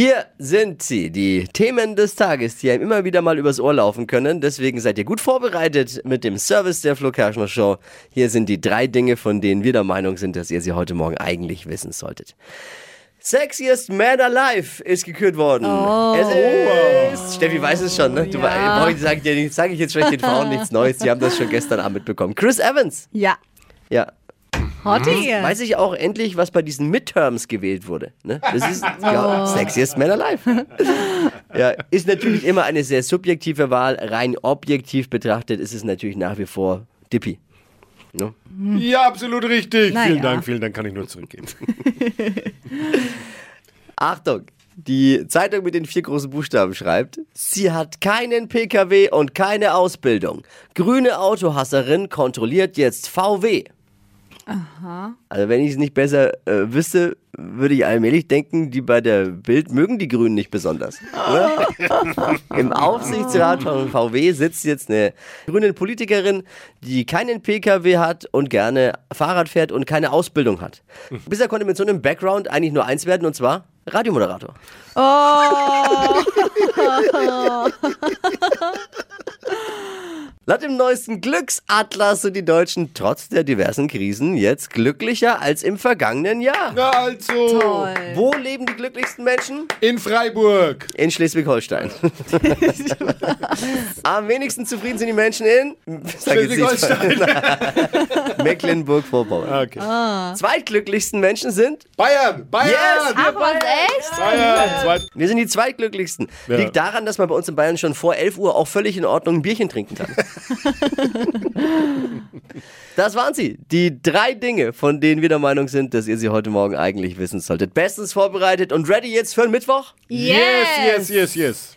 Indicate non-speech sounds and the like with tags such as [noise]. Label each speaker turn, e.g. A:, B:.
A: Hier sind sie, die Themen des Tages, die einem immer wieder mal übers Ohr laufen können. Deswegen seid ihr gut vorbereitet mit dem Service der Flo Kerschner Show. Hier sind die drei Dinge, von denen wir der Meinung sind, dass ihr sie heute Morgen eigentlich wissen solltet. Sexiest Man Alive ist gekürt worden.
B: Oh.
A: Es ist, Steffi weiß es schon, ne? Du,
B: Ja.
A: Heute sage ich, dir nicht- sag ich jetzt vielleicht den Frauen nichts Neues. Die haben das schon gestern Abend mitbekommen. Chris Evans.
B: Ja.
A: Ja,
B: Hottie.
A: weiß ich auch endlich, was bei diesen Midterms gewählt wurde. Ne? Das ist ja, [laughs] Sexiest Man Alive. ja, ist natürlich immer eine sehr subjektive Wahl. Rein objektiv betrachtet ist es natürlich nach wie vor Dippy. Ne?
C: Ja, absolut richtig.
B: Na
C: vielen
B: ja.
C: Dank, vielen Dank, kann ich nur zurückgeben. [laughs]
A: Achtung! Die Zeitung mit den vier großen Buchstaben schreibt, sie hat keinen PKW und keine Ausbildung. Grüne Autohasserin kontrolliert jetzt VW. Aha. Also wenn ich es nicht besser äh, wüsste, würde ich allmählich denken, die bei der Bild mögen die Grünen nicht besonders. Oder? [laughs] Im Aufsichtsrat von VW sitzt jetzt eine grüne Politikerin, die keinen PKW hat und gerne Fahrrad fährt und keine Ausbildung hat. Bisher konnte mit so einem Background eigentlich nur eins werden und zwar Radiomoderator. [laughs] Laut dem neuesten Glücksatlas sind die Deutschen trotz der diversen Krisen jetzt glücklicher als im vergangenen Jahr.
C: Na also,
B: Toll.
A: Wo leben die glücklichsten Menschen?
C: in Freiburg.
A: In Schleswig-Holstein. [laughs] Am wenigsten zufrieden sind die Menschen in
C: Schleswig-Holstein. [laughs]
A: Mecklenburg-Vorpommern.
C: Okay.
A: Zweitglücklichsten Menschen sind
C: Bayern, Bayern.
A: Yes!
B: Ach, was echt?
C: Bayern. Zweit
A: wir sind die zweitglücklichsten.
C: Ja.
A: Liegt daran, dass man bei uns in Bayern schon vor 11 Uhr auch völlig in Ordnung ein Bierchen trinken kann. [laughs] das waren sie. Die drei Dinge, von denen wir der Meinung sind, dass ihr sie heute Morgen eigentlich wissen solltet. Bestens vorbereitet und ready jetzt für den Mittwoch?
C: yes, yes, yes, yes.